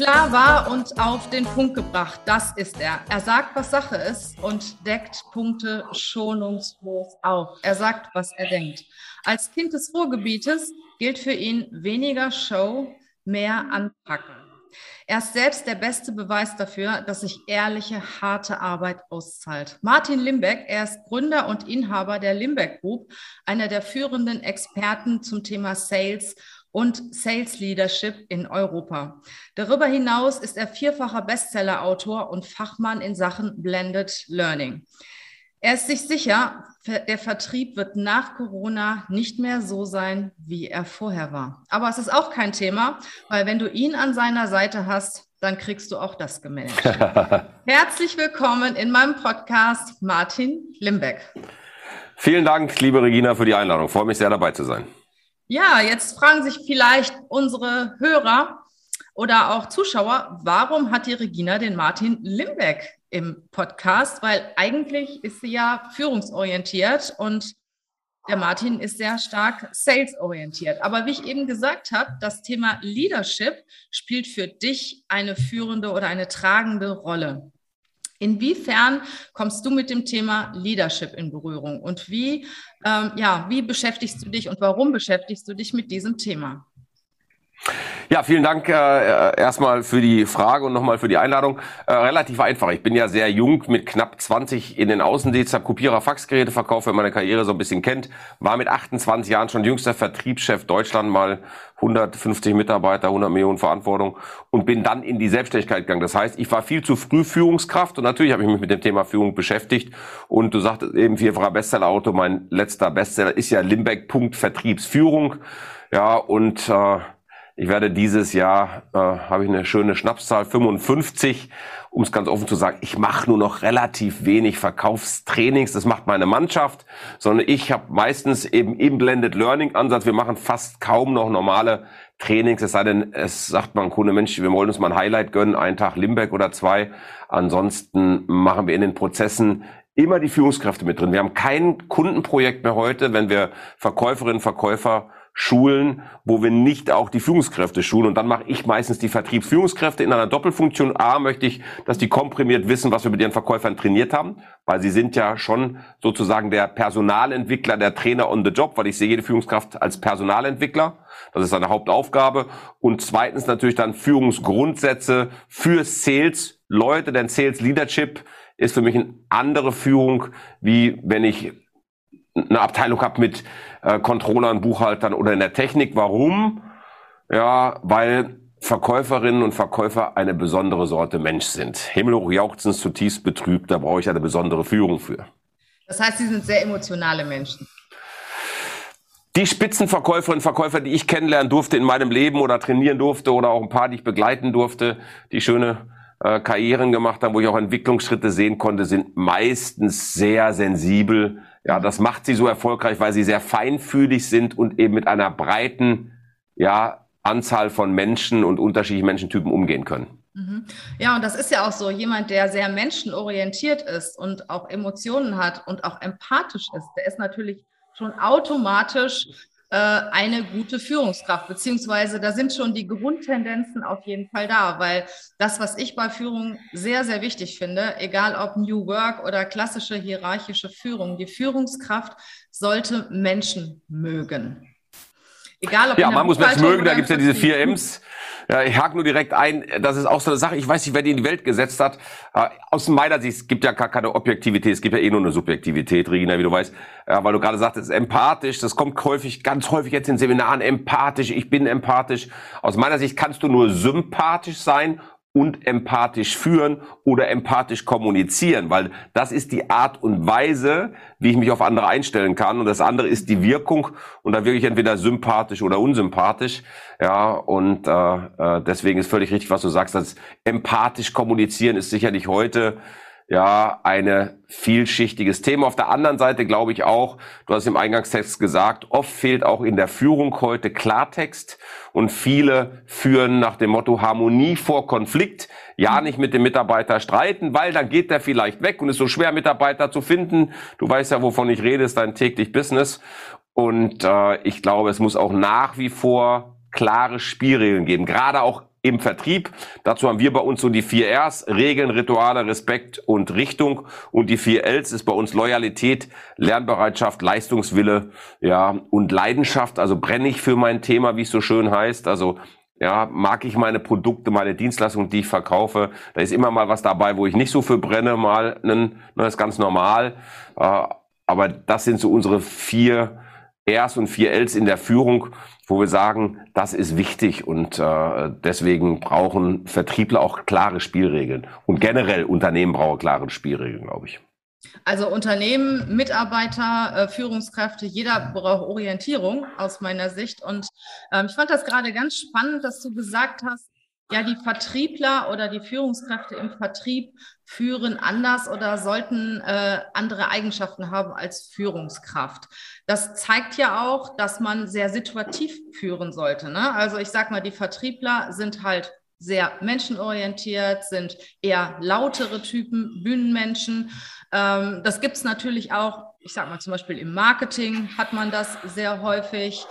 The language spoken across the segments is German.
Klar war und auf den Punkt gebracht, das ist er. Er sagt, was Sache ist und deckt Punkte schonungslos auf. Er sagt, was er denkt. Als Kind des Ruhrgebietes gilt für ihn weniger Show, mehr anpacken. Er ist selbst der beste Beweis dafür, dass sich ehrliche, harte Arbeit auszahlt. Martin Limbeck, er ist Gründer und Inhaber der Limbeck Group, einer der führenden Experten zum Thema Sales und Sales Leadership in Europa. Darüber hinaus ist er vierfacher Bestseller-Autor und Fachmann in Sachen Blended Learning. Er ist sich sicher, der Vertrieb wird nach Corona nicht mehr so sein, wie er vorher war. Aber es ist auch kein Thema, weil wenn du ihn an seiner Seite hast, dann kriegst du auch das gemanagt. Herzlich willkommen in meinem Podcast, Martin Limbeck. Vielen Dank, liebe Regina, für die Einladung. Ich freue mich sehr, dabei zu sein. Ja, jetzt fragen sich vielleicht unsere Hörer oder auch Zuschauer, warum hat die Regina den Martin Limbeck im Podcast? Weil eigentlich ist sie ja führungsorientiert und der Martin ist sehr stark salesorientiert. Aber wie ich eben gesagt habe, das Thema Leadership spielt für dich eine führende oder eine tragende Rolle. Inwiefern kommst du mit dem Thema Leadership in Berührung und wie, ähm, ja, wie beschäftigst du dich und warum beschäftigst du dich mit diesem Thema? Ja, vielen Dank äh, erstmal für die Frage und nochmal für die Einladung. Äh, relativ einfach. Ich bin ja sehr jung, mit knapp 20 in den Außendienst, habe Kopierer Faxgeräte verkauft, wenn man meine Karriere so ein bisschen kennt. War mit 28 Jahren schon jüngster Vertriebschef Deutschland, mal 150 Mitarbeiter, 100 Millionen Verantwortung und bin dann in die Selbstständigkeit gegangen. Das heißt, ich war viel zu früh Führungskraft und natürlich habe ich mich mit dem Thema Führung beschäftigt. Und du sagtest eben vierfacher Bestseller-Auto, mein letzter Bestseller ist ja Limbeck Punkt Vertriebsführung. Ja, und äh, ich werde dieses Jahr, äh, habe ich eine schöne Schnapszahl, 55, um es ganz offen zu sagen, ich mache nur noch relativ wenig Verkaufstrainings, das macht meine Mannschaft, sondern ich habe meistens eben im Blended Learning Ansatz, wir machen fast kaum noch normale Trainings, es sei denn, es sagt man Kunde, Mensch, wir wollen uns mal ein Highlight gönnen, einen Tag Limbeck oder zwei. Ansonsten machen wir in den Prozessen immer die Führungskräfte mit drin. Wir haben kein Kundenprojekt mehr heute, wenn wir Verkäuferinnen, Verkäufer schulen, wo wir nicht auch die Führungskräfte schulen. Und dann mache ich meistens die Vertriebsführungskräfte in einer Doppelfunktion. A, möchte ich, dass die komprimiert wissen, was wir mit ihren Verkäufern trainiert haben, weil sie sind ja schon sozusagen der Personalentwickler, der Trainer on the job, weil ich sehe jede Führungskraft als Personalentwickler. Das ist seine Hauptaufgabe. Und zweitens natürlich dann Führungsgrundsätze für Sales Leute, denn Sales Leadership ist für mich eine andere Führung, wie wenn ich eine Abteilung habe mit äh, Controllern, Buchhaltern oder in der Technik. Warum? Ja, weil Verkäuferinnen und Verkäufer eine besondere Sorte Mensch sind. Himmelhoch jauchzend, zutiefst betrübt, da brauche ich eine besondere Führung für. Das heißt, sie sind sehr emotionale Menschen. Die Spitzenverkäuferinnen und Verkäufer, die ich kennenlernen durfte in meinem Leben oder trainieren durfte oder auch ein paar, die ich begleiten durfte, die schöne äh, Karrieren gemacht haben, wo ich auch Entwicklungsschritte sehen konnte, sind meistens sehr sensibel, ja, das macht sie so erfolgreich, weil sie sehr feinfühlig sind und eben mit einer breiten, ja, Anzahl von Menschen und unterschiedlichen Menschentypen umgehen können. Mhm. Ja, und das ist ja auch so, jemand, der sehr menschenorientiert ist und auch Emotionen hat und auch empathisch ist, der ist natürlich schon automatisch äh, eine gute Führungskraft, beziehungsweise da sind schon die Grundtendenzen auf jeden Fall da, weil das, was ich bei Führung sehr, sehr wichtig finde, egal ob New Work oder klassische hierarchische Führung, die Führungskraft sollte Menschen mögen. Egal, ob ja, man muss Menschen mögen, da gibt es ja diese vier M's. Ja, ich hake nur direkt ein, das ist auch so eine Sache, ich weiß nicht, wer die in die Welt gesetzt hat. Äh, aus meiner Sicht, es gibt ja gar keine Objektivität, es gibt ja eh nur eine Subjektivität, Regina, wie du weißt. Ja, weil du gerade sagtest, empathisch, das kommt häufig, ganz häufig jetzt in Seminaren, empathisch, ich bin empathisch. Aus meiner Sicht kannst du nur sympathisch sein und empathisch führen oder empathisch kommunizieren, weil das ist die Art und Weise, wie ich mich auf andere einstellen kann. Und das andere ist die Wirkung. Und da wirklich entweder sympathisch oder unsympathisch, ja und äh, äh, deswegen ist völlig richtig, was du sagst, dass empathisch kommunizieren ist sicherlich heute ja, eine vielschichtiges Thema. Auf der anderen Seite glaube ich auch, du hast im Eingangstext gesagt, oft fehlt auch in der Führung heute Klartext und viele führen nach dem Motto Harmonie vor Konflikt. Ja, nicht mit dem Mitarbeiter streiten, weil dann geht der vielleicht weg und ist so schwer, Mitarbeiter zu finden. Du weißt ja, wovon ich rede, ist dein täglich Business. Und äh, ich glaube, es muss auch nach wie vor klare Spielregeln geben, gerade auch im Vertrieb. Dazu haben wir bei uns so die vier Rs, Regeln, Rituale, Respekt und Richtung. Und die vier Ls ist bei uns Loyalität, Lernbereitschaft, Leistungswille, ja, und Leidenschaft. Also brenne ich für mein Thema, wie es so schön heißt. Also, ja, mag ich meine Produkte, meine Dienstleistungen, die ich verkaufe. Da ist immer mal was dabei, wo ich nicht so für brenne, mal, einen, das ist ganz normal. Äh, aber das sind so unsere vier Rs und vier Ls in der Führung wo wir sagen, das ist wichtig und äh, deswegen brauchen Vertriebler auch klare Spielregeln. Und generell Unternehmen brauchen klare Spielregeln, glaube ich. Also Unternehmen, Mitarbeiter, äh, Führungskräfte, jeder braucht Orientierung aus meiner Sicht. Und ähm, ich fand das gerade ganz spannend, dass du gesagt hast, ja, die Vertriebler oder die Führungskräfte im Vertrieb führen anders oder sollten äh, andere Eigenschaften haben als Führungskraft. Das zeigt ja auch, dass man sehr situativ führen sollte. Ne? Also ich sage mal, die Vertriebler sind halt sehr menschenorientiert, sind eher lautere Typen, Bühnenmenschen. Ähm, das gibt es natürlich auch, ich sage mal zum Beispiel im Marketing hat man das sehr häufig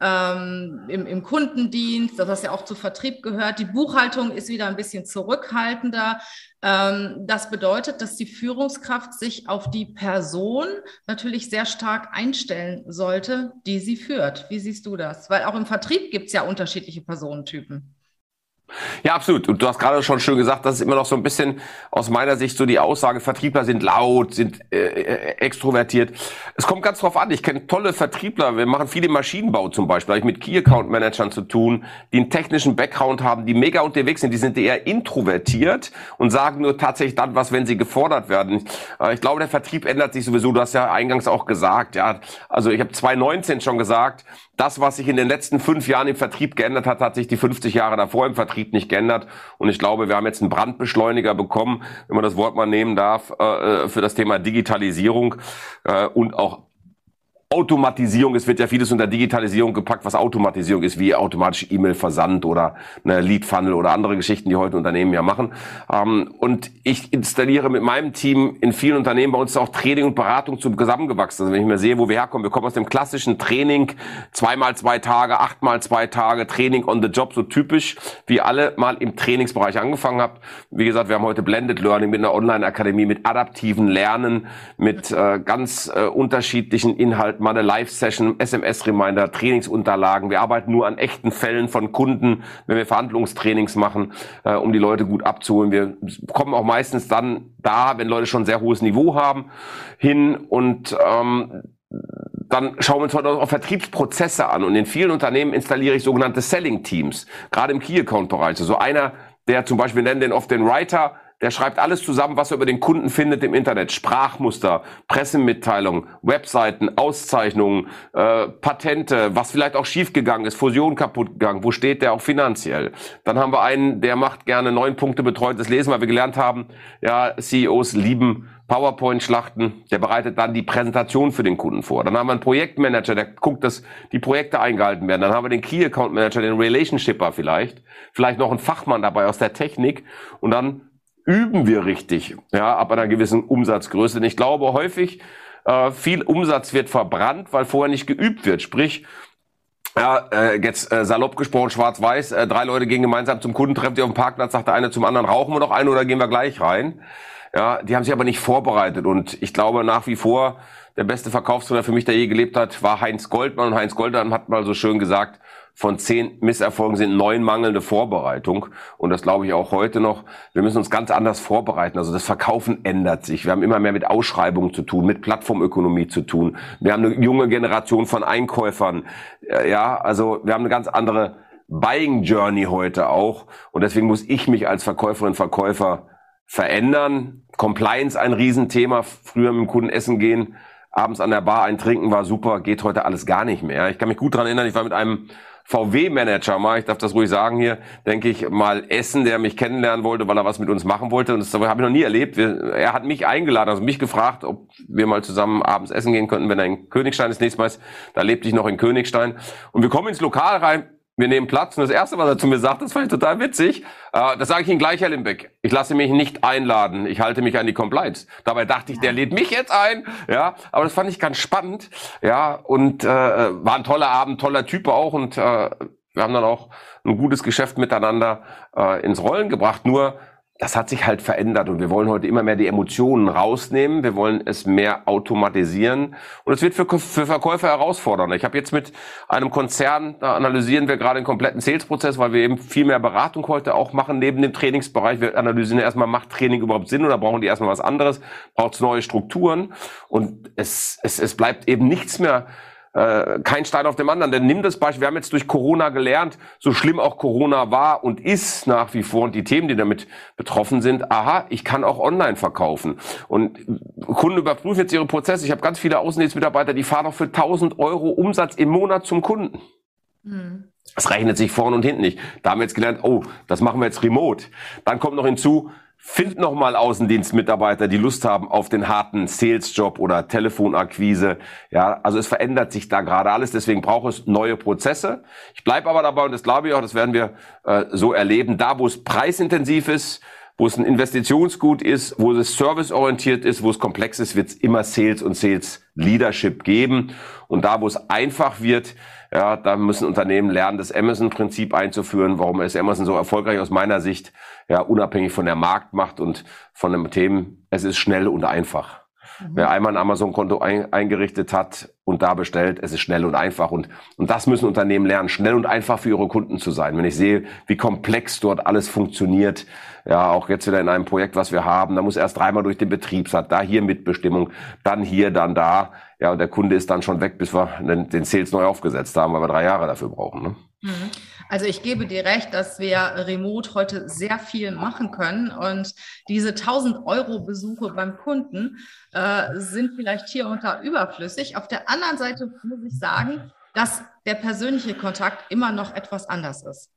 ähm, im, im Kundendienst, das ja auch zu Vertrieb gehört. Die Buchhaltung ist wieder ein bisschen zurückhaltender. Ähm, das bedeutet, dass die Führungskraft sich auf die Person natürlich sehr stark einstellen sollte, die sie führt. Wie siehst du das? Weil auch im Vertrieb gibt es ja unterschiedliche Personentypen. Ja, absolut. Und du hast gerade schon schön gesagt, das ist immer noch so ein bisschen aus meiner Sicht so die Aussage, Vertriebler sind laut, sind äh, äh extrovertiert. Es kommt ganz drauf an. Ich kenne tolle Vertriebler. Wir machen viele Maschinenbau zum Beispiel. Da habe ich mit Key Account Managern zu tun, die einen technischen Background haben, die mega unterwegs sind. Die sind eher introvertiert und sagen nur tatsächlich dann was, wenn sie gefordert werden. Äh, ich glaube, der Vertrieb ändert sich sowieso. Du hast ja eingangs auch gesagt, ja. Also ich habe 2019 schon gesagt, das, was sich in den letzten fünf Jahren im Vertrieb geändert hat, hat sich die 50 Jahre davor im Vertrieb nicht geändert. Und ich glaube, wir haben jetzt einen Brandbeschleuniger bekommen, wenn man das Wort mal nehmen darf, äh, äh für das Thema Digitalisierung äh, und auch Automatisierung, es wird ja vieles unter Digitalisierung gepackt, was Automatisierung ist, wie automatisch E-Mail-Versand oder eine Lead-Funnel oder andere Geschichten, die heute Unternehmen ja machen. Ähm, und ich installiere mit meinem Team in vielen Unternehmen, bei uns auch Training und Beratung zum zusammengewachsen. Also wenn ich mir sehe, wo wir herkommen, wir kommen aus dem klassischen Training, zweimal zwei Tage, achtmal zwei Tage, Training on the Job, so typisch, wie alle mal im Trainingsbereich angefangen habt. Wie gesagt, wir haben heute Blended Learning mit einer Online-Akademie, mit adaptiven Lernen, mit äh, ganz äh, unterschiedlichen Inhalten mal eine Live-Session, SMS-Reminder, Trainingsunterlagen. Wir arbeiten nur an echten Fällen von Kunden, wenn wir Verhandlungstrainings machen, äh, um die Leute gut abzuholen. Wir kommen auch meistens dann da, wenn Leute schon sehr hohes Niveau haben, hin und ähm, dann schauen wir uns heute auch Vertriebsprozesse an. Und in vielen Unternehmen installiere ich sogenannte Selling Teams, gerade im Key Account Bereich. Also einer, der zum Beispiel nennen den oft den Writer, der schreibt alles zusammen, was er über den Kunden findet im Internet. Sprachmuster, Pressemitteilungen, Webseiten, Auszeichnungen, äh, Patente, was vielleicht auch schiefgegangen ist, Fusion kaputt gegangen. Wo steht der auch finanziell? Dann haben wir einen, der macht gerne neun Punkte betreutes Lesen, weil wir gelernt haben, ja, CEOs lieben PowerPoint-Schlachten, der bereitet dann die Präsentation für den Kunden vor. Dann haben wir einen Projektmanager, der guckt, dass die Projekte eingehalten werden. Dann haben wir den Key Account Manager, den Relationshipper vielleicht, vielleicht noch einen Fachmann dabei aus der Technik und dann üben wir richtig, ja, ab einer gewissen Umsatzgröße. Denn ich glaube häufig, äh, viel Umsatz wird verbrannt, weil vorher nicht geübt wird. Sprich, ja, äh, jetzt äh, salopp gesprochen, schwarz-weiß, äh, drei Leute gehen gemeinsam zum Kunden, treffen die auf dem Parkplatz, sagt der eine zum anderen, rauchen wir noch einen oder gehen wir gleich rein? Ja, die haben sich aber nicht vorbereitet und ich glaube nach wie vor, der beste Verkaufstrainer für mich, der je gelebt hat, war Heinz Goldmann und Heinz Goldmann hat mal so schön gesagt, von zehn Misserfolgen sind neun mangelnde Vorbereitung. Und das glaube ich auch heute noch. Wir müssen uns ganz anders vorbereiten. Also das Verkaufen ändert sich. Wir haben immer mehr mit Ausschreibungen zu tun, mit Plattformökonomie zu tun. Wir haben eine junge Generation von Einkäufern. Äh, ja, also wir haben eine ganz andere Buying Journey heute auch. Und deswegen muss ich mich als Verkäuferin, Verkäufer verändern. Compliance ein Riesenthema. Früher mit dem Kunden essen gehen, abends an der Bar ein Trinken war super, geht heute alles gar nicht mehr. Ich kann mich gut daran erinnern, ich war mit einem VW-Manager mal, ich darf das ruhig sagen hier, denke ich, mal essen, der mich kennenlernen wollte, weil er was mit uns machen wollte. Und das habe ich noch nie erlebt. Wir, er hat mich eingeladen, also mich gefragt, ob wir mal zusammen abends essen gehen könnten, wenn er in Königstein das nächste Mal ist. Da lebte ich noch in Königstein. Und wir kommen ins Lokal rein wir nehmen Platz und das Erste, was er zu mir sagt, das fand ich total witzig, äh, das sage ich Ihnen gleich, Herr Limbeck, ich lasse mich nicht einladen, ich halte mich an die Compliance. Dabei dachte ich, der lädt mich jetzt ein, ja, aber das fand ich ganz spannend, ja, und äh, war ein toller Abend, toller Typ auch. Und äh, wir haben dann auch ein gutes Geschäft miteinander äh, ins Rollen gebracht, nur das hat sich halt verändert und wir wollen heute immer mehr die Emotionen rausnehmen. Wir wollen es mehr automatisieren und es wird für, für Verkäufer herausfordernd. Ich habe jetzt mit einem Konzern, da analysieren wir gerade den kompletten Sales-Prozess, weil wir eben viel mehr Beratung heute auch machen neben dem Trainingsbereich. Wir analysieren erstmal, macht Training überhaupt Sinn oder brauchen die erstmal was anderes? Braucht es neue Strukturen? Und es, es, es bleibt eben nichts mehr äh, kein Stein auf dem anderen. Denn nimm das Beispiel, wir haben jetzt durch Corona gelernt, so schlimm auch Corona war und ist nach wie vor und die Themen, die damit betroffen sind, aha, ich kann auch online verkaufen. Und Kunden überprüfen jetzt ihre Prozesse. Ich habe ganz viele Außendienstmitarbeiter, die fahren auch für 1000 Euro Umsatz im Monat zum Kunden. Hm. Das rechnet sich vorne und hinten nicht. Da haben wir jetzt gelernt, oh, das machen wir jetzt remote. Dann kommt noch hinzu, Find nochmal Außendienstmitarbeiter, die Lust haben auf den harten Sales-Job oder Telefonakquise. Ja, also es verändert sich da gerade alles, deswegen braucht es neue Prozesse. Ich bleibe aber dabei und das glaube ich auch, das werden wir äh, so erleben. Da, wo es preisintensiv ist, wo es ein Investitionsgut ist, wo es serviceorientiert ist, wo es komplex ist, wird es immer Sales und Sales Leadership geben. Und da, wo es einfach wird, ja, da müssen Unternehmen lernen, das Amazon-Prinzip einzuführen. Warum ist Amazon so erfolgreich aus meiner Sicht? Ja, unabhängig von der Marktmacht und von dem Themen. Es ist schnell und einfach. Mhm. Wer einmal ein Amazon-Konto ein, eingerichtet hat und da bestellt, es ist schnell und einfach. Und, und das müssen Unternehmen lernen, schnell und einfach für ihre Kunden zu sein. Wenn ich sehe, wie komplex dort alles funktioniert, ja, auch jetzt wieder in einem Projekt, was wir haben, da muss erst dreimal durch den Betriebsrat, da hier Mitbestimmung, dann hier, dann da. Ja, und der Kunde ist dann schon weg, bis wir den, Sales neu aufgesetzt haben, weil wir drei Jahre dafür brauchen. Ne? Mhm. Also ich gebe dir recht, dass wir remote heute sehr viel machen können und diese 1000 Euro Besuche beim Kunden äh, sind vielleicht hier unter überflüssig. Auf der anderen Seite muss ich sagen, dass der persönliche Kontakt immer noch etwas anders ist.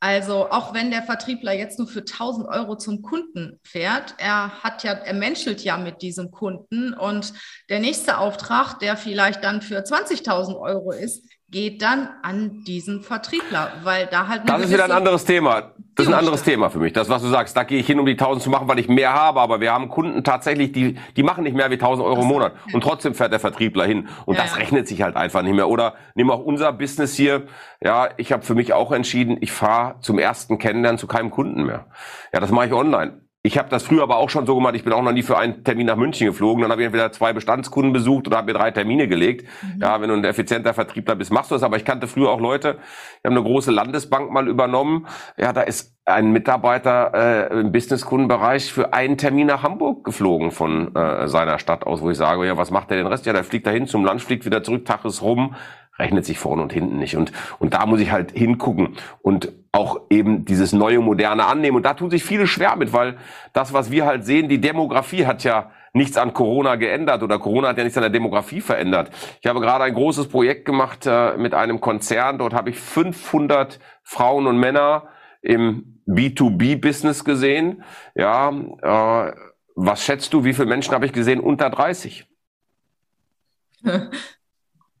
Also auch wenn der Vertriebler jetzt nur für 1000 Euro zum Kunden fährt, er hat ja, er menschelt ja mit diesem Kunden und der nächste Auftrag, der vielleicht dann für 20.000 Euro ist, geht dann an diesen Vertriebler, weil da halt Das ist wieder ein anderes Thema. Das ist ein anderes Thema für mich. Das, was du sagst, da gehe ich hin, um die 1000 zu machen, weil ich mehr habe. Aber wir haben Kunden tatsächlich, die, die machen nicht mehr wie 1000 Euro im Monat. Und trotzdem fährt der Vertriebler hin. Und ja, das ja. rechnet sich halt einfach nicht mehr. Oder nimm auch unser Business hier. Ja, ich habe für mich auch entschieden, ich fahre zum ersten Kennenlernen zu keinem Kunden mehr. Ja, das mache ich online. Ich habe das früher aber auch schon so gemacht. Ich bin auch noch nie für einen Termin nach München geflogen. Dann habe ich entweder zwei Bestandskunden besucht oder habe mir drei Termine gelegt. Mhm. Ja, wenn du ein effizienter Vertriebler bist, machst du das. Aber ich kannte früher auch Leute, die haben eine große Landesbank mal übernommen. Ja, da ist ein Mitarbeiter äh, im Businesskundenbereich für einen Termin nach Hamburg geflogen von äh, seiner Stadt aus, wo ich sage, ja, was macht der den Rest? Ja, der fliegt dahin zum Lunch, fliegt wieder zurück, Tag ist rum, rechnet sich vorne und hinten nicht. Und, und da muss ich halt hingucken und auch eben dieses neue Moderne annehmen. Und da tun sich viele schwer mit, weil das, was wir halt sehen, die Demografie hat ja nichts an Corona geändert oder Corona hat ja nichts an der Demografie verändert. Ich habe gerade ein großes Projekt gemacht äh, mit einem Konzern. Dort habe ich 500 Frauen und Männer im B2B-Business gesehen. Ja, äh, was schätzt du, wie viele Menschen habe ich gesehen unter 30?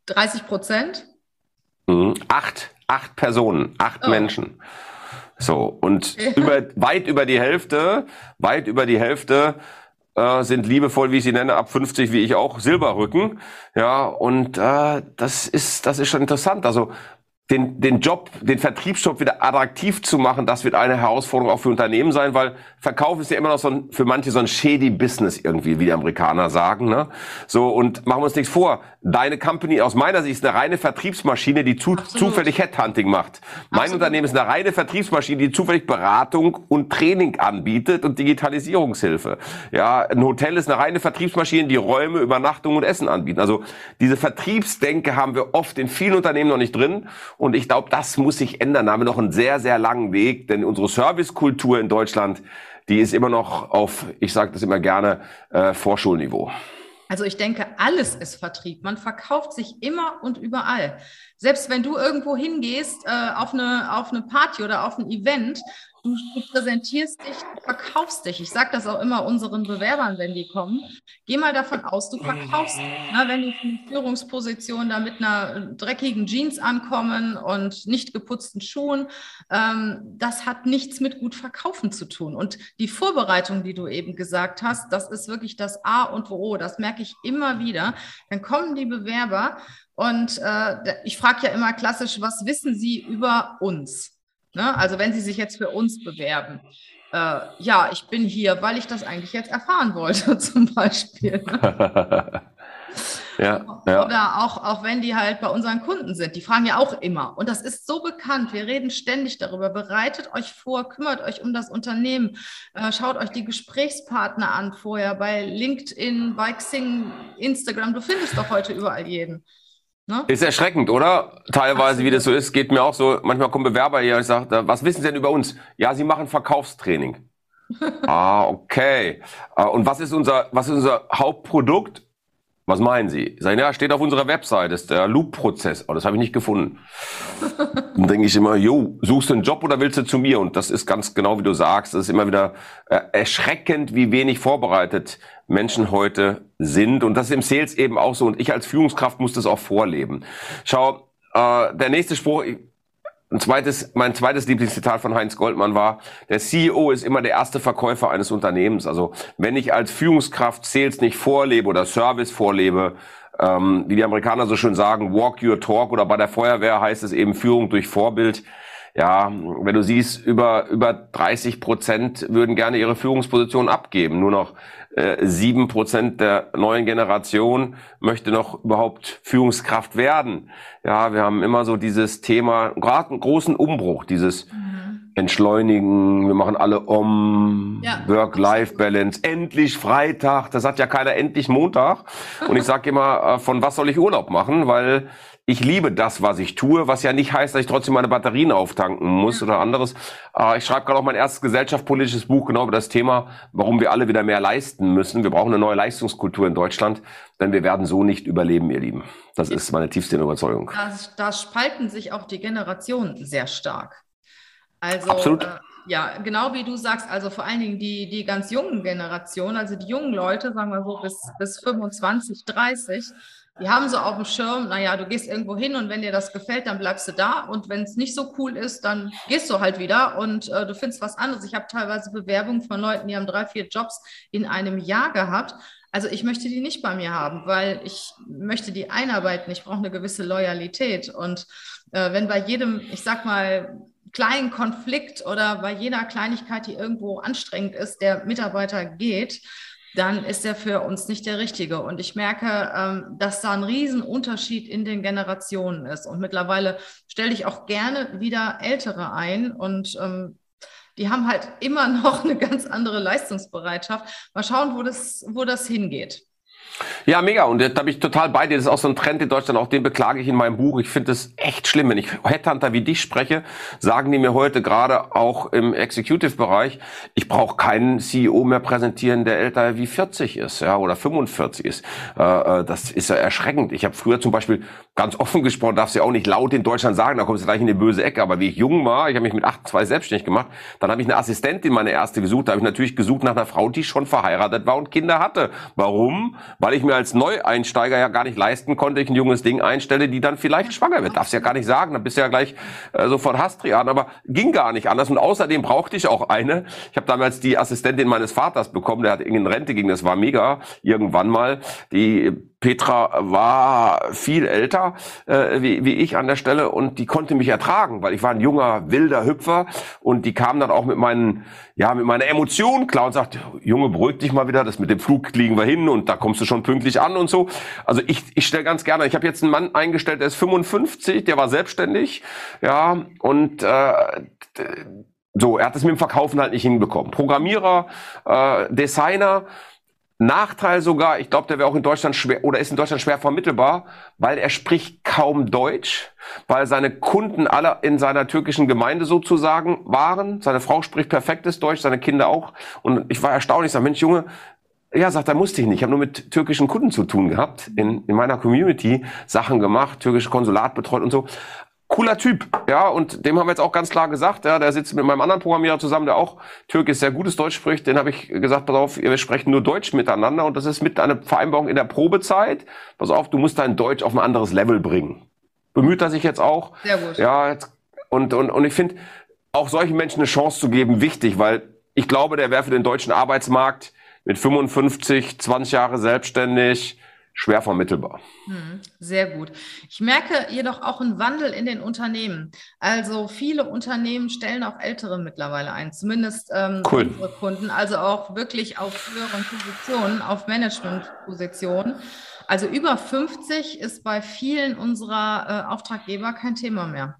30 Prozent? Mhm. Acht, acht Personen, acht oh. Menschen. So, und über, weit über die Hälfte, weit über die Hälfte äh, sind liebevoll, wie ich sie nenne, ab 50 wie ich auch, Silberrücken. Ja, und äh, das ist, das ist schon interessant. Also den, den Job, den Vertriebsjob wieder attraktiv zu machen, das wird eine Herausforderung auch für Unternehmen sein, weil Verkauf ist ja immer noch so ein, für manche so ein shady Business irgendwie, wie die Amerikaner sagen. Ne? So, und machen wir uns nichts vor. Deine Company aus meiner Sicht ist eine reine Vertriebsmaschine, die zu, zufällig Headhunting macht. Mein Absolut. Unternehmen ist eine reine Vertriebsmaschine, die zufällig Beratung und Training anbietet und Digitalisierungshilfe. Ja, ein Hotel ist eine reine Vertriebsmaschine, die Räume, Übernachtung und Essen anbieten. Also diese Vertriebsdenke haben wir oft in vielen Unternehmen noch nicht drin. Und ich glaube, das muss sich ändern. Da haben wir noch einen sehr, sehr langen Weg, denn unsere Servicekultur in Deutschland, die ist immer noch auf, ich sage das immer gerne, äh, Vorschulniveau. Also ich denke, alles ist Vertrieb. Man verkauft sich immer und überall. Selbst wenn du irgendwo hingehst äh, auf, eine, auf eine Party oder auf ein Event, du, du präsentierst dich, du verkaufst dich. Ich sage das auch immer unseren Bewerbern, wenn die kommen. Geh mal davon aus, du verkaufst. Na, wenn die in Führungsposition da mit einer dreckigen Jeans ankommen und nicht geputzten Schuhen, ähm, das hat nichts mit gut verkaufen zu tun. Und die Vorbereitung, die du eben gesagt hast, das ist wirklich das A und O. Das merke ich immer wieder. Dann kommen die Bewerber und äh, ich frage ja immer klassisch, was wissen Sie über uns? Ne? Also wenn Sie sich jetzt für uns bewerben. Äh, ja, ich bin hier, weil ich das eigentlich jetzt erfahren wollte, zum Beispiel. ja, ja. Oder auch, auch wenn die halt bei unseren Kunden sind, die fragen ja auch immer. Und das ist so bekannt. Wir reden ständig darüber. Bereitet euch vor, kümmert euch um das Unternehmen, äh, schaut euch die Gesprächspartner an vorher bei LinkedIn, bei Xing, Instagram. Du findest doch heute überall jeden. Ne? Ist erschreckend, oder? Teilweise, wie das so ist, geht mir auch so. Manchmal kommen Bewerber hier und ich sage, was wissen Sie denn über uns? Ja, Sie machen Verkaufstraining. ah, okay. Ah, und was ist unser, was ist unser Hauptprodukt? Was meinen Sie? Ich sage, ja, steht auf unserer Website, ist der Loop-Prozess. Oh, das habe ich nicht gefunden. Dann denke ich immer, jo, suchst du einen Job oder willst du zu mir? Und das ist ganz genau, wie du sagst. Das ist immer wieder äh, erschreckend, wie wenig vorbereitet Menschen heute sind. Und das ist im Sales eben auch so. Und ich als Führungskraft muss das auch vorleben. Schau, äh, der nächste Spruch, ein zweites, mein zweites Lieblingszitat von Heinz Goldmann war, der CEO ist immer der erste Verkäufer eines Unternehmens. Also wenn ich als Führungskraft Sales nicht vorlebe oder Service vorlebe, ähm, wie die Amerikaner so schön sagen, walk your talk oder bei der Feuerwehr heißt es eben Führung durch Vorbild. Ja, wenn du siehst, über, über 30 Prozent würden gerne ihre Führungsposition abgeben. Nur noch äh, sieben Prozent der neuen Generation möchte noch überhaupt Führungskraft werden. Ja, wir haben immer so dieses Thema, gerade einen großen Umbruch, dieses mhm. Entschleunigen, wir machen alle um, ja. Work-Life-Balance, endlich Freitag, das hat ja keiner endlich Montag. Und ich sage immer, äh, von was soll ich Urlaub machen, weil ich liebe das, was ich tue, was ja nicht heißt, dass ich trotzdem meine Batterien auftanken muss oder anderes. Äh, ich schreibe gerade auch mein erstes gesellschaftspolitisches Buch genau über das Thema, warum wir alle wieder mehr leisten müssen. Wir brauchen eine neue Leistungskultur in Deutschland, denn wir werden so nicht überleben, ihr Lieben. Das ist meine tiefste Überzeugung. Da, da spalten sich auch die Generationen sehr stark. Also, Absolut. Äh, ja, genau wie du sagst, also vor allen Dingen die, die ganz jungen Generationen, also die jungen Leute, sagen wir so bis, bis 25, 30, die haben so auf dem Schirm, naja, du gehst irgendwo hin und wenn dir das gefällt, dann bleibst du da. Und wenn es nicht so cool ist, dann gehst du halt wieder und äh, du findest was anderes. Ich habe teilweise Bewerbungen von Leuten, die haben drei, vier Jobs in einem Jahr gehabt. Also ich möchte die nicht bei mir haben, weil ich möchte die einarbeiten. Ich brauche eine gewisse Loyalität. Und äh, wenn bei jedem, ich sag mal, kleinen Konflikt oder bei jeder Kleinigkeit, die irgendwo anstrengend ist, der Mitarbeiter geht, dann ist er für uns nicht der Richtige. Und ich merke, ähm, dass da ein Riesenunterschied in den Generationen ist. Und mittlerweile stelle ich auch gerne wieder Ältere ein und ähm, die haben halt immer noch eine ganz andere Leistungsbereitschaft. Mal schauen, wo das, wo das hingeht. Ja, mega. Und da bin ich total bei dir. Das ist auch so ein Trend in Deutschland, auch den beklage ich in meinem Buch. Ich finde es echt schlimm. Wenn ich Headhunter wie dich spreche, sagen die mir heute gerade auch im Executive-Bereich, ich brauche keinen CEO mehr präsentieren, der älter wie 40 ist, ja, oder 45 ist. Äh, äh, das ist ja erschreckend. Ich habe früher zum Beispiel ganz offen gesprochen, darfst du ja auch nicht laut in Deutschland sagen, da kommst du gleich in die böse Ecke. Aber wie ich jung war, ich habe mich mit 28 selbstständig gemacht, dann habe ich eine Assistentin, meine erste gesucht. Da habe ich natürlich gesucht nach einer Frau, die schon verheiratet war und Kinder hatte. Warum? Weil ich mir als Neueinsteiger ja gar nicht leisten konnte, ich ein junges Ding einstelle, die dann vielleicht schwanger wird. Darfst ja gar nicht sagen, dann bist du ja gleich äh, sofort Hastrian, aber ging gar nicht anders. Und außerdem brauchte ich auch eine. Ich habe damals die Assistentin meines Vaters bekommen, der hat in Rente ging, das war mega, irgendwann mal. Die Petra war viel älter äh, wie, wie ich an der Stelle und die konnte mich ertragen, weil ich war ein junger, wilder Hüpfer und die kam dann auch mit meinen, ja, mit meiner Emotion klar und sagt, Junge, beruhig dich mal wieder, das mit dem Flug kriegen wir hin und da kommst du schon pünktlich an und so. Also ich, ich stelle ganz gerne, ich habe jetzt einen Mann eingestellt, der ist 55, der war selbstständig, ja, und äh, so, er hat es mit dem Verkaufen halt nicht hinbekommen. Programmierer, äh, Designer, Nachteil sogar, ich glaube, der wäre auch in Deutschland schwer oder ist in Deutschland schwer vermittelbar, weil er spricht kaum Deutsch, weil seine Kunden alle in seiner türkischen Gemeinde sozusagen waren. Seine Frau spricht perfektes Deutsch, seine Kinder auch. Und ich war erstaunt, ich sage, Mensch, Junge, ja, sagt, da musste ich nicht. Ich habe nur mit türkischen Kunden zu tun gehabt, in, in meiner Community Sachen gemacht, türkische Konsulat betreut und so. Cooler Typ, ja, und dem haben wir jetzt auch ganz klar gesagt, ja, der sitzt mit meinem anderen Programmierer zusammen, der auch türkisch sehr gutes Deutsch spricht, den habe ich gesagt, pass auf, wir sprechen nur Deutsch miteinander und das ist mit einer Vereinbarung in der Probezeit. Pass auf, du musst dein Deutsch auf ein anderes Level bringen. Bemüht er sich jetzt auch. Sehr gut. Ja, jetzt, und, und, und ich finde, auch solchen Menschen eine Chance zu geben, wichtig, weil ich glaube, der wäre für den deutschen Arbeitsmarkt mit 55, 20 Jahre selbstständig, schwer vermittelbar. Hm, sehr gut. Ich merke jedoch auch einen Wandel in den Unternehmen. Also viele Unternehmen stellen auch Ältere mittlerweile ein, zumindest ähm, cool. unsere Kunden, also auch wirklich auf höheren Positionen, auf Managementpositionen. Also über 50 ist bei vielen unserer äh, Auftraggeber kein Thema mehr.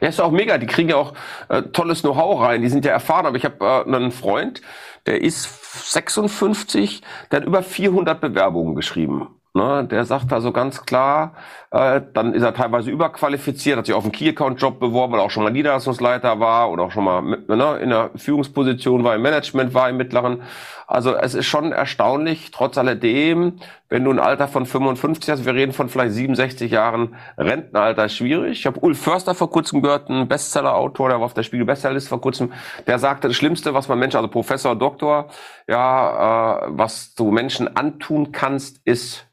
Ja, ist auch mega. Die kriegen ja auch äh, tolles Know-how rein. Die sind ja erfahren. Aber ich habe äh, einen Freund, der ist 56, der hat über 400 Bewerbungen geschrieben. Ne, der sagt also ganz klar, äh, dann ist er teilweise überqualifiziert, hat sich auf einen Key-Account-Job beworben, weil er auch schon mal Niederlassungsleiter war oder auch schon mal ne, in der Führungsposition war, im Management war, im mittleren. Also es ist schon erstaunlich, trotz alledem, wenn du ein Alter von 55 hast, wir reden von vielleicht 67 Jahren Rentenalter, ist schwierig. Ich habe Ulf Förster vor kurzem gehört, ein Bestseller-Autor, der war auf der Spiegel Bestsellerliste vor kurzem, der sagte, das Schlimmste, was man Menschen, also Professor, Doktor, ja, äh, was du Menschen antun kannst, ist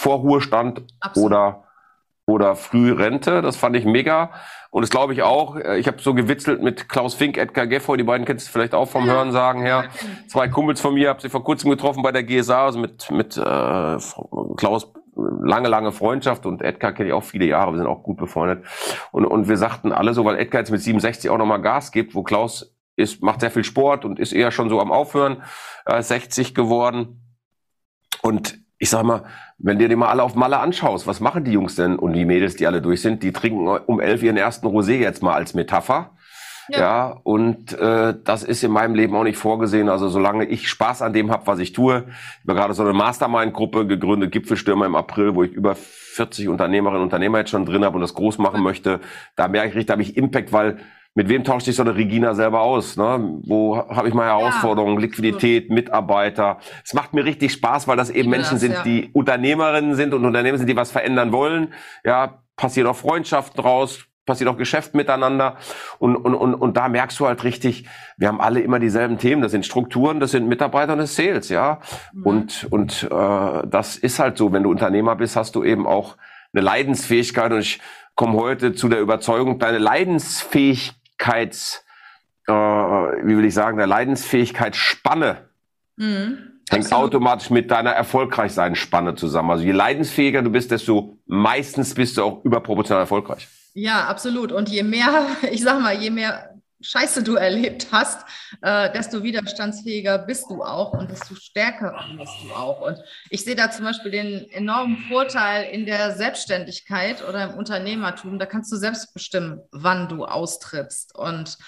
Vorruhestand oder oder Frührente. Das fand ich mega. Und das glaube ich auch. Ich habe so gewitzelt mit Klaus Fink, Edgar Geffroy, die beiden kennst du vielleicht auch vom ja. Hörensagen her. Zwei Kumpels von mir, habe sie vor kurzem getroffen bei der GSA, also mit, mit äh, Klaus lange, lange Freundschaft und Edgar kenne ich auch viele Jahre, wir sind auch gut befreundet. Und, und wir sagten alle so, weil Edgar jetzt mit 67 auch nochmal Gas gibt, wo Klaus ist, macht sehr viel Sport und ist eher schon so am Aufhören, äh, 60 geworden. Und ich sag mal, wenn dir mal alle auf Malle anschaust, was machen die Jungs denn und die Mädels, die alle durch sind? Die trinken um elf ihren ersten Rosé jetzt mal als Metapher. Ja, ja und äh, das ist in meinem Leben auch nicht vorgesehen. Also solange ich Spaß an dem habe, was ich tue. Ich habe gerade so eine Mastermind-Gruppe gegründet, Gipfelstürmer im April, wo ich über 40 Unternehmerinnen und Unternehmer jetzt schon drin habe und das groß machen möchte. Da merke ich richtig, da habe ich Impact, weil mit wem tauscht sich so eine Regina selber aus? Ne? Wo habe ich mal Herausforderungen, ja, Liquidität, absolut. Mitarbeiter? Es macht mir richtig Spaß, weil das eben Menschen das, sind, ja. die Unternehmerinnen sind und Unternehmen sind, die was verändern wollen. Ja, passiert auch Freundschaften draus, passiert auch Geschäft miteinander. Und, und, und, und da merkst du halt richtig, wir haben alle immer dieselben Themen. Das sind Strukturen, das sind Mitarbeiter und das Sales, ja. Mhm. Und, und äh, das ist halt so, wenn du Unternehmer bist, hast du eben auch eine Leidensfähigkeit. Und ich komme heute zu der Überzeugung, deine Leidensfähigkeit Leidensfähigkeits, äh, wie will ich sagen, der Leidensfähigkeitsspanne mhm. hängt Absolut. automatisch mit deiner Erfolgreichsein-Spanne zusammen. Also je leidensfähiger du bist, desto meistens bist du auch überproportional erfolgreich. Ja, absolut. Und je mehr, ich sag mal, je mehr Scheiße du erlebt hast, äh, desto widerstandsfähiger bist du auch und desto stärker bist du auch. Und ich sehe da zum Beispiel den enormen Vorteil in der Selbstständigkeit oder im Unternehmertum. Da kannst du selbst bestimmen, wann du austrittst. Und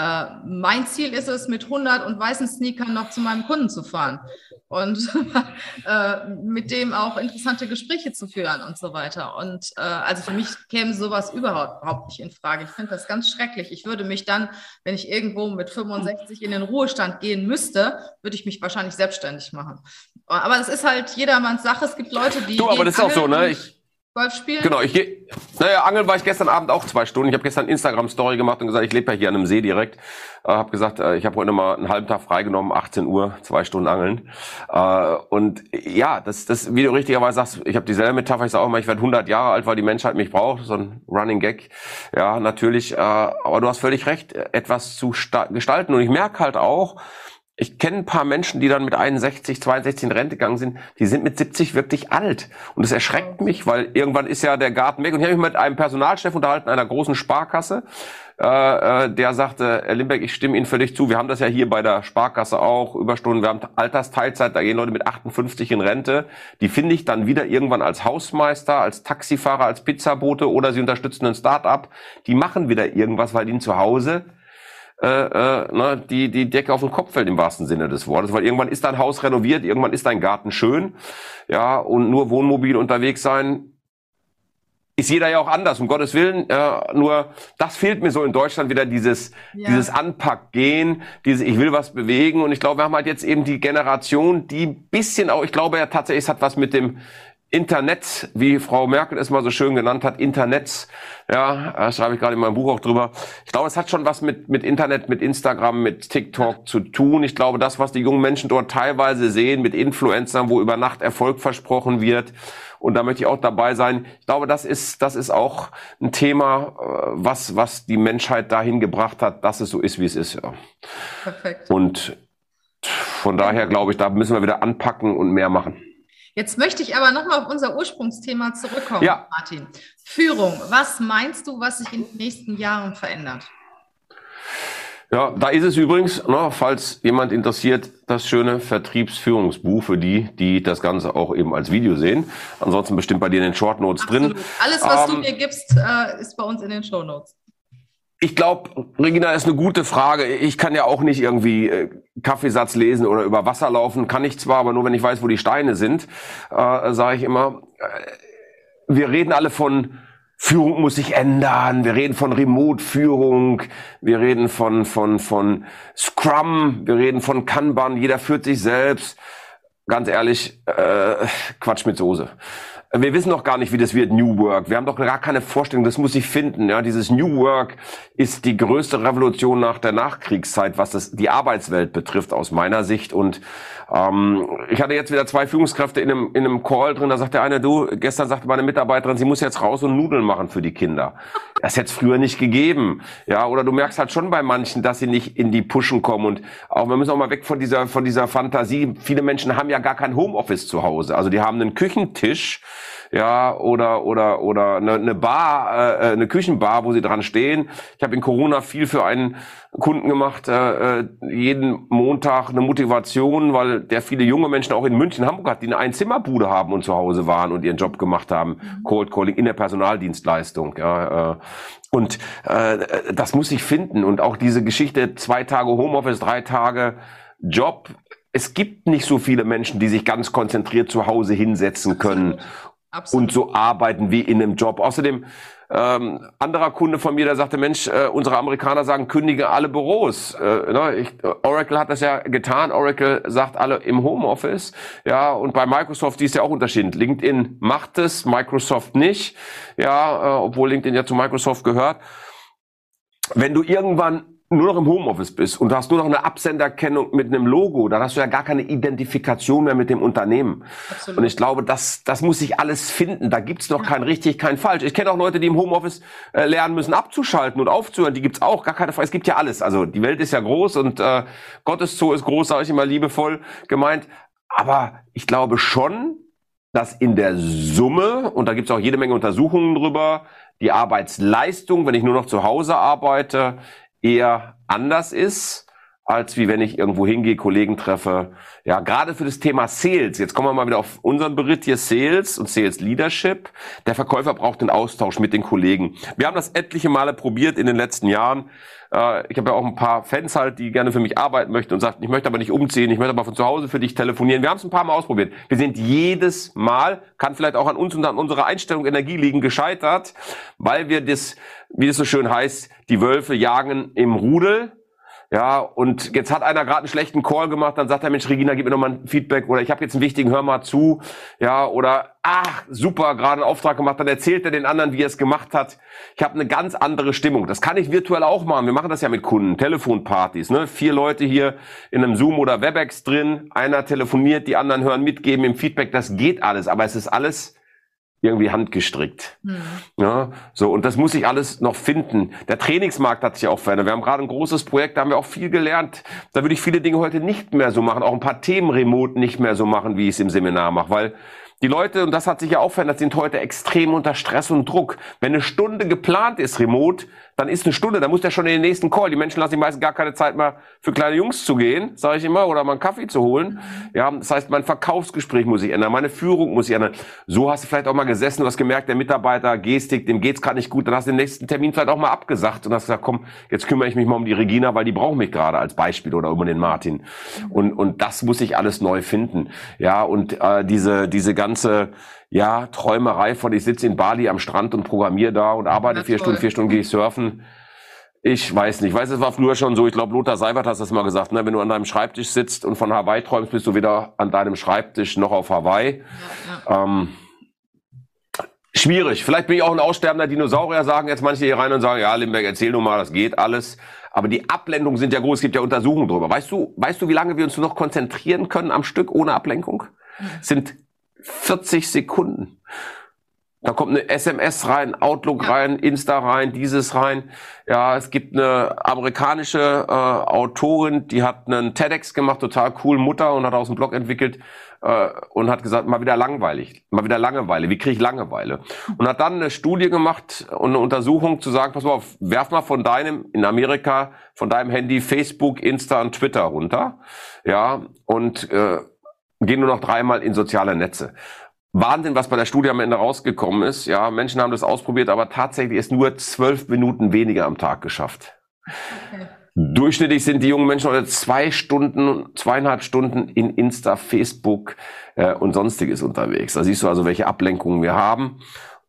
äh, mein Ziel ist es, mit 100 und weißen Sneakern noch zu meinem Kunden zu fahren und äh, mit dem auch interessante Gespräche zu führen und so weiter. Und äh, also für mich käme sowas überhaupt, überhaupt nicht in Frage. Ich finde das ganz schrecklich. Ich würde mich dann, wenn ich irgendwo mit 65 in den Ruhestand gehen müsste, würde ich mich wahrscheinlich selbstständig machen. Aber das ist halt jedermanns Sache. Es gibt Leute, die. Du, aber das ist auch so, ne? Ich Golf spielen? Genau, ich gehe. Naja, angeln war ich gestern Abend auch zwei Stunden. Ich habe gestern Instagram-Story gemacht und gesagt, ich lebe ja hier an einem See direkt. Äh, habe gesagt, äh, ich habe heute mal einen halben Tag freigenommen, 18 Uhr, zwei Stunden angeln. Äh, und ja, das, das, wie du richtigerweise sagst, ich habe dieselbe Metapher, ich sage auch immer, ich werde 100 Jahre alt, weil die Menschheit mich braucht. So ein Running Gag. Ja, natürlich. Äh, aber du hast völlig recht, etwas zu gestalten. Und ich merke halt auch, ich kenne ein paar Menschen, die dann mit 61, 62 in Rente gegangen sind, die sind mit 70 wirklich alt. Und es erschreckt mich, weil irgendwann ist ja der Garten weg. Und ich habe mich mit einem Personalchef unterhalten, einer großen Sparkasse, äh, äh, der sagte, Herr Limbeck, ich stimme Ihnen völlig zu. Wir haben das ja hier bei der Sparkasse auch, Überstunden, wir haben Altersteilzeit, da gehen Leute mit 58 in Rente. Die finde ich dann wieder irgendwann als Hausmeister, als Taxifahrer, als Pizzabote oder sie unterstützen ein Start-up. Die machen wieder irgendwas, weil ihnen zu Hause äh, äh, ne, die, die Decke auf den Kopf fällt im wahrsten Sinne des Wortes, weil irgendwann ist dein Haus renoviert, irgendwann ist dein Garten schön, ja, und nur Wohnmobil unterwegs sein, ist jeder ja auch anders, um Gottes Willen. Äh, nur das fehlt mir so in Deutschland wieder dieses, ja. dieses Anpackgehen, dieses Ich will was bewegen. Und ich glaube, wir haben halt jetzt eben die Generation, die bisschen auch, ich glaube ja tatsächlich, es hat was mit dem Internet, wie Frau Merkel es mal so schön genannt hat, Internet, ja, da schreibe ich gerade in meinem Buch auch drüber. Ich glaube, es hat schon was mit, mit Internet, mit Instagram, mit TikTok zu tun. Ich glaube, das, was die jungen Menschen dort teilweise sehen, mit Influencern, wo über Nacht Erfolg versprochen wird, und da möchte ich auch dabei sein. Ich glaube, das ist, das ist auch ein Thema, äh, was, was die Menschheit dahin gebracht hat, dass es so ist, wie es ist. Ja. Perfekt. Und von daher glaube ich, da müssen wir wieder anpacken und mehr machen. Jetzt möchte ich aber nochmal auf unser Ursprungsthema zurückkommen, ja. Martin. Führung. Was meinst du, was sich in den nächsten Jahren verändert? Ja, da ist es übrigens, ne, falls jemand interessiert, das schöne Vertriebsführungsbuch für die, die das Ganze auch eben als Video sehen. Ansonsten bestimmt bei dir in den Short Notes drin. Alles, was ähm, du mir gibst, äh, ist bei uns in den Show Notes. Ich glaube, Regina, ist eine gute Frage. Ich kann ja auch nicht irgendwie äh, Kaffeesatz lesen oder über Wasser laufen. Kann ich zwar, aber nur wenn ich weiß, wo die Steine sind, äh, sage ich immer. Äh, wir reden alle von Führung muss sich ändern. Wir reden von Remote-Führung. Wir reden von, von, von Scrum. Wir reden von Kanban. Jeder führt sich selbst. Ganz ehrlich, äh, Quatsch mit Soße wir wissen noch gar nicht, wie das wird, New Work. Wir haben doch gar keine Vorstellung, das muss sich finden. Ja, dieses New Work ist die größte Revolution nach der Nachkriegszeit, was das, die Arbeitswelt betrifft, aus meiner Sicht. Und ähm, ich hatte jetzt wieder zwei Führungskräfte in einem, in einem Call drin, da sagt der eine, du, gestern sagte meine Mitarbeiterin, sie muss jetzt raus und Nudeln machen für die Kinder. Das hätte es früher nicht gegeben. Ja, oder du merkst halt schon bei manchen, dass sie nicht in die Pushen kommen. Und auch, wir müssen auch mal weg von dieser, von dieser Fantasie. Viele Menschen haben ja gar kein Homeoffice zu Hause. Also die haben einen Küchentisch, ja, oder oder oder eine, eine Bar, äh, eine Küchenbar, wo sie dran stehen. Ich habe in Corona viel für einen Kunden gemacht, äh, äh, jeden Montag eine Motivation, weil der viele junge Menschen auch in München, Hamburg hat, die eine Einzimmerbude haben und zu Hause waren und ihren Job gemacht haben, mhm. Cold Calling in der Personaldienstleistung. Ja, äh, und äh, das muss ich finden und auch diese Geschichte zwei Tage Homeoffice, drei Tage Job es gibt nicht so viele Menschen, die sich ganz konzentriert zu Hause hinsetzen können Absolut. und so arbeiten wie in einem Job. Außerdem, ähm, anderer Kunde von mir, der sagte, Mensch, äh, unsere Amerikaner sagen, kündige alle Büros. Äh, ne? ich, Oracle hat das ja getan. Oracle sagt alle im Homeoffice. Ja, und bei Microsoft, die ist ja auch unterschiedlich. LinkedIn macht es, Microsoft nicht. Ja, äh, obwohl LinkedIn ja zu Microsoft gehört. Wenn du irgendwann nur noch im Homeoffice bist und du hast nur noch eine Absenderkennung mit einem Logo, dann hast du ja gar keine Identifikation mehr mit dem Unternehmen. Absolut. Und ich glaube, das, das muss sich alles finden. Da gibt's noch ja. kein richtig, kein falsch. Ich kenne auch Leute, die im Homeoffice äh, lernen müssen, abzuschalten und aufzuhören. Die gibt's auch, gar keine Frage. Es gibt ja alles. Also die Welt ist ja groß und äh, Gottes Zoo ist groß, sage ich immer liebevoll gemeint. Aber ich glaube schon, dass in der Summe, und da gibt's auch jede Menge Untersuchungen drüber, die Arbeitsleistung, wenn ich nur noch zu Hause arbeite, eher anders ist, als wie wenn ich irgendwo hingehe, Kollegen treffe. Ja, gerade für das Thema Sales. Jetzt kommen wir mal wieder auf unseren Bericht hier Sales und Sales Leadership. Der Verkäufer braucht den Austausch mit den Kollegen. Wir haben das etliche Male probiert in den letzten Jahren. Äh, ich habe ja auch ein paar Fans halt, die gerne für mich arbeiten möchten und sagen, ich möchte aber nicht umziehen, ich möchte aber von zu Hause für dich telefonieren. Wir haben es ein paar Mal ausprobiert. Wir sind jedes Mal, kann vielleicht auch an uns und an unserer Einstellung Energie liegen, gescheitert, weil wir das, wie es so schön heißt, die Wölfe jagen im Rudel. Ja, und jetzt hat einer gerade einen schlechten Call gemacht, dann sagt er, Mensch, Regina, gib mir nochmal ein Feedback oder ich habe jetzt einen wichtigen, hör mal zu. Ja, oder ach, super, gerade einen Auftrag gemacht, dann erzählt er den anderen, wie er es gemacht hat. Ich habe eine ganz andere Stimmung. Das kann ich virtuell auch machen. Wir machen das ja mit Kunden, Telefonpartys. Ne? Vier Leute hier in einem Zoom oder Webex drin, einer telefoniert, die anderen hören mitgeben im Feedback. Das geht alles, aber es ist alles irgendwie handgestrickt. Mhm. Ja, so, und das muss ich alles noch finden. Der Trainingsmarkt hat sich auch verändert. Wir haben gerade ein großes Projekt, da haben wir auch viel gelernt. Da würde ich viele Dinge heute nicht mehr so machen, auch ein paar Themen remote nicht mehr so machen, wie ich es im Seminar mache, weil die Leute, und das hat sich ja auch verändert, sind heute extrem unter Stress und Druck. Wenn eine Stunde geplant ist remote, dann ist eine Stunde, dann muss der schon in den nächsten Call. Die Menschen lassen sich meistens gar keine Zeit mehr für kleine Jungs zu gehen, sage ich immer, oder mal einen Kaffee zu holen. Ja, das heißt, mein Verkaufsgespräch muss sich ändern, meine Führung muss sich ändern. So hast du vielleicht auch mal gesessen, du hast gemerkt, der Mitarbeiter Gestik, dem geht's gerade nicht gut, dann hast du den nächsten Termin vielleicht auch mal abgesagt und hast gesagt, komm, jetzt kümmere ich mich mal um die Regina, weil die brauchen mich gerade als Beispiel oder um den Martin. Und und das muss ich alles neu finden. Ja, und äh, diese diese ganze ja, Träumerei von, ich sitze in Bali am Strand und programmiere da und arbeite vier Stunden, vier Stunden gehe ich surfen. Ich weiß nicht. Ich weiß, es war früher schon so. Ich glaube, Lothar Seibert hat das mal gesagt. Ne? Wenn du an deinem Schreibtisch sitzt und von Hawaii träumst, bist du weder an deinem Schreibtisch noch auf Hawaii. Ja, ja. Ähm, schwierig. Vielleicht bin ich auch ein aussterbender Dinosaurier, sagen jetzt manche hier rein und sagen, ja, Limberg, erzähl nur mal, das geht alles. Aber die Ablenkungen sind ja groß. Es gibt ja Untersuchungen drüber. Weißt du, weißt du, wie lange wir uns noch konzentrieren können am Stück ohne Ablenkung? Mhm. Sind 40 Sekunden. Da kommt eine SMS rein, Outlook rein, Insta rein, dieses rein. Ja, es gibt eine amerikanische äh, Autorin, die hat einen TEDx gemacht, total cool, Mutter und hat aus dem Blog entwickelt äh, und hat gesagt, mal wieder langweilig, mal wieder Langeweile. Wie kriege ich Langeweile? Und hat dann eine Studie gemacht und eine Untersuchung zu sagen, pass mal auf, werf mal von deinem in Amerika von deinem Handy Facebook, Insta und Twitter runter, ja und äh, gehen nur noch dreimal in soziale Netze. Wahnsinn, was bei der Studie am Ende rausgekommen ist. Ja, Menschen haben das ausprobiert, aber tatsächlich ist nur zwölf Minuten weniger am Tag geschafft. Okay. Durchschnittlich sind die jungen Menschen heute zwei Stunden, zweieinhalb Stunden in Insta, Facebook äh, und sonstiges unterwegs. Da siehst du also, welche Ablenkungen wir haben.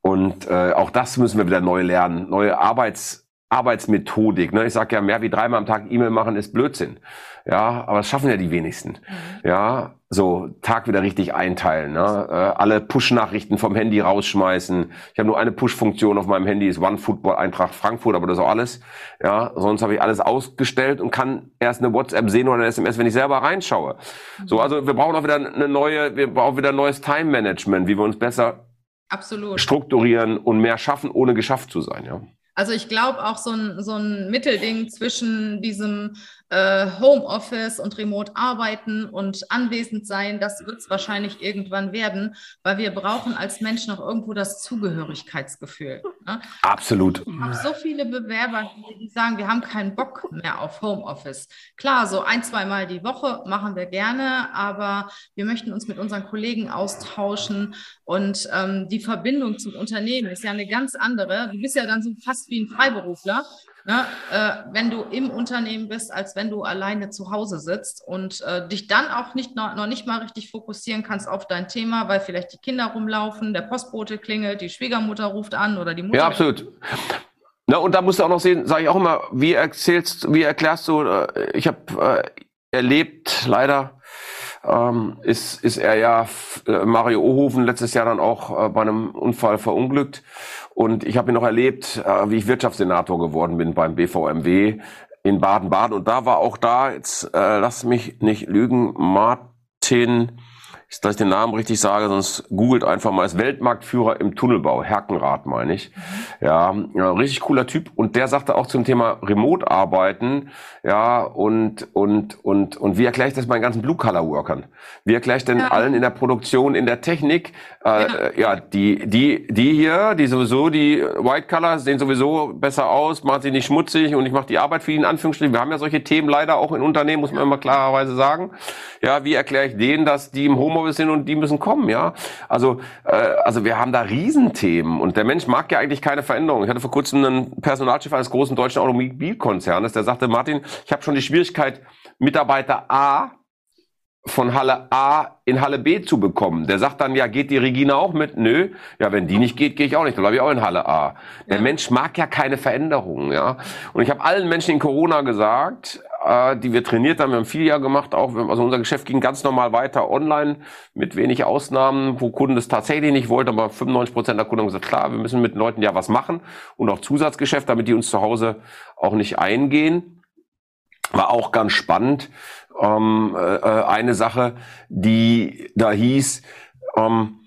Und äh, auch das müssen wir wieder neu lernen. Neue Arbeits, Arbeitsmethodik. Ne? Ich sage ja, mehr wie dreimal am Tag E-Mail machen ist Blödsinn. Ja, aber das schaffen ja die wenigsten. Mhm. Ja, so Tag wieder richtig einteilen. Ne? Äh, alle Push-Nachrichten vom Handy rausschmeißen. Ich habe nur eine Push-Funktion auf meinem Handy, ist One Football Eintracht Frankfurt, aber das ist auch alles. Ja, sonst habe ich alles ausgestellt und kann erst eine WhatsApp sehen oder eine SMS, wenn ich selber reinschaue. Mhm. So, also wir brauchen auch wieder eine neue, wir brauchen wieder ein neues Time-Management, wie wir uns besser Absolut. strukturieren und mehr schaffen, ohne geschafft zu sein. Ja. Also ich glaube auch so ein, so ein Mittelding zwischen diesem Homeoffice und Remote arbeiten und anwesend sein, das wird es wahrscheinlich irgendwann werden, weil wir brauchen als Menschen auch irgendwo das Zugehörigkeitsgefühl. Ne? Absolut. Ich habe so viele Bewerber, die sagen, wir haben keinen Bock mehr auf Homeoffice. Klar, so ein, zweimal die Woche machen wir gerne, aber wir möchten uns mit unseren Kollegen austauschen und ähm, die Verbindung zum Unternehmen ist ja eine ganz andere. Du bist ja dann so fast wie ein Freiberufler ne, äh, wenn du im Unternehmen bist, als wenn du alleine zu Hause sitzt und äh, dich dann auch nicht noch, noch nicht mal richtig fokussieren kannst auf dein Thema, weil vielleicht die Kinder rumlaufen, der Postbote klingelt, die Schwiegermutter ruft an oder die Mutter. Ja, absolut. Na, und da musst du auch noch sehen, sage ich auch immer, wie erzählst, wie erklärst du, äh, ich habe äh, erlebt, leider, ähm, ist, ist er ja äh, Mario Ohofen letztes Jahr dann auch äh, bei einem Unfall verunglückt. Und ich habe ihn noch erlebt, äh, wie ich Wirtschaftssenator geworden bin beim BVMW in Baden-Baden. Und da war auch da, jetzt äh, lass mich nicht lügen, Martin dass ich den Namen richtig sage, sonst googelt einfach mal, ist Weltmarktführer im Tunnelbau, Herkenrath meine ich. Ja, ja, richtig cooler Typ. Und der sagte auch zum Thema Remote-Arbeiten, ja, und, und, und, und wie erkläre ich das meinen ganzen Blue-Color-Workern? Wie erkläre ich denn ja. allen in der Produktion, in der Technik, äh, ja. ja, die, die, die hier, die sowieso, die White-Color sehen sowieso besser aus, machen sie nicht schmutzig und ich mache die Arbeit für die in Anführungsstrichen. Wir haben ja solche Themen leider auch in Unternehmen, muss man immer klarerweise sagen. Ja, wie erkläre ich denen, dass die im Homeoffice sind und die müssen kommen, ja. Also, äh, also wir haben da Riesenthemen und der Mensch mag ja eigentlich keine Veränderung. Ich hatte vor kurzem einen Personalchef eines großen deutschen Automobilkonzernes, der sagte, Martin, ich habe schon die Schwierigkeit, Mitarbeiter A von Halle A in Halle B zu bekommen. Der sagt dann, ja, geht die Regina auch mit? Nö. Ja, wenn die nicht geht, gehe ich auch nicht. Dann bleibe ich auch in Halle A. Der ja. Mensch mag ja keine Veränderungen, ja. Und ich habe allen Menschen in Corona gesagt, äh, die wir trainiert haben, wir haben viel Jahr gemacht, auch, also unser Geschäft ging ganz normal weiter online, mit wenig Ausnahmen, wo Kunden das tatsächlich nicht wollten, aber 95 Prozent der Kunden haben gesagt, klar, wir müssen mit Leuten ja was machen und auch Zusatzgeschäft, damit die uns zu Hause auch nicht eingehen. War auch ganz spannend. Ähm, äh, äh eine Sache, die da hieß, ähm,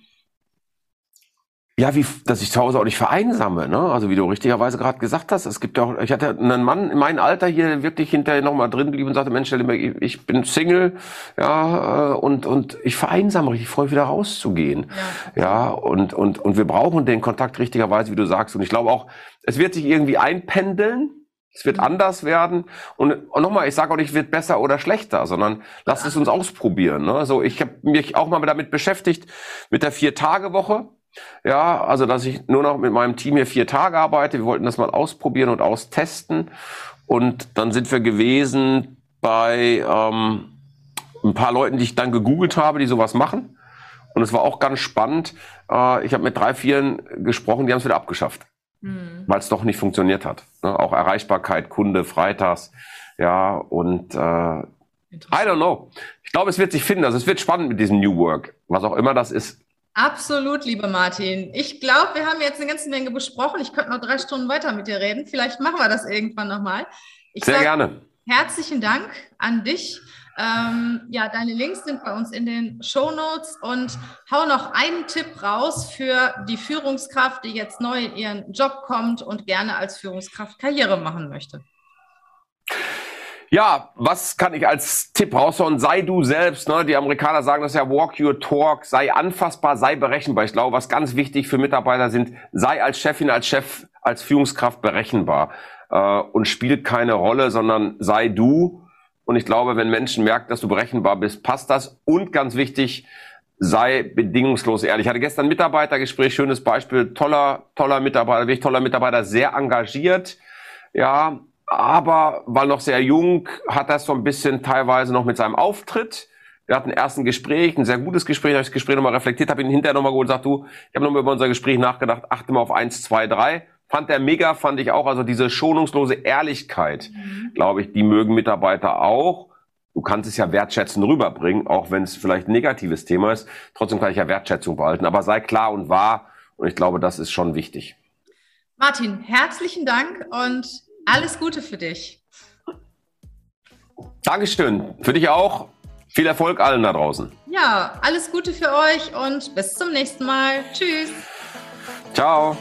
ja, wie, dass ich zu Hause auch nicht vereinsame, ne? Also wie du richtigerweise gerade gesagt hast, es gibt ja auch, ich hatte einen Mann in meinem Alter hier, der wirklich hinterher nochmal drin blieb und sagte, Mensch, ich bin Single, ja, äh, und, und ich vereinsame richtig, freue wieder rauszugehen. Ja. ja, und, und, und wir brauchen den Kontakt richtigerweise, wie du sagst. Und ich glaube auch, es wird sich irgendwie einpendeln, es wird mhm. anders werden. Und, und nochmal, ich sage auch nicht, wird besser oder schlechter, sondern lasst es uns ausprobieren. Ne? Also ich habe mich auch mal damit beschäftigt, mit der Vier-Tage-Woche. Ja, also dass ich nur noch mit meinem Team hier vier Tage arbeite. Wir wollten das mal ausprobieren und austesten. Und dann sind wir gewesen bei ähm, ein paar Leuten, die ich dann gegoogelt habe, die sowas machen. Und es war auch ganz spannend. Äh, ich habe mit drei, vieren gesprochen, die haben es wieder abgeschafft, mhm. weil es doch nicht funktioniert hat. Ne? Auch Erreichbarkeit, Kunde, Freitags. Ja, und äh, I don't know. Ich glaube, es wird sich finden. Also es wird spannend mit diesem New Work, was auch immer das ist. Absolut, lieber Martin. Ich glaube, wir haben jetzt eine ganze Menge besprochen. Ich könnte noch drei Stunden weiter mit dir reden. Vielleicht machen wir das irgendwann nochmal. Sehr gerne. Herzlichen Dank an dich. Ähm, ja, deine Links sind bei uns in den Show Notes und hau noch einen Tipp raus für die Führungskraft, die jetzt neu in ihren Job kommt und gerne als Führungskraft Karriere machen möchte. Ja, was kann ich als Tipp raushauen? Sei du selbst. Ne? Die Amerikaner sagen das ja, walk your talk, sei anfassbar, sei berechenbar. Ich glaube, was ganz wichtig für Mitarbeiter sind, sei als Chefin, als Chef, als Führungskraft berechenbar äh, und spielt keine Rolle, sondern sei du. Und ich glaube, wenn Menschen merken, dass du berechenbar bist, passt das. Und ganz wichtig, sei bedingungslos ehrlich. Ich hatte gestern ein Mitarbeitergespräch, schönes Beispiel, toller, toller Mitarbeiter, wirklich toller Mitarbeiter, sehr engagiert. Ja, aber war noch sehr jung, hat das so ein bisschen teilweise noch mit seinem Auftritt. Wir hatten erst ein Gespräch, ein sehr gutes Gespräch, habe ich das Gespräch nochmal reflektiert, habe ihn hinterher nochmal gesagt, du, ich habe nochmal über unser Gespräch nachgedacht, achte mal auf eins, zwei, drei. Fand der mega, fand ich auch, also diese schonungslose Ehrlichkeit, mhm. glaube ich, die mögen Mitarbeiter auch. Du kannst es ja wertschätzen rüberbringen, auch wenn es vielleicht ein negatives Thema ist. Trotzdem kann ich ja Wertschätzung behalten, aber sei klar und wahr. Und ich glaube, das ist schon wichtig. Martin, herzlichen Dank und alles Gute für dich. Dankeschön. Für dich auch. Viel Erfolg allen da draußen. Ja, alles Gute für euch und bis zum nächsten Mal. Tschüss. Ciao.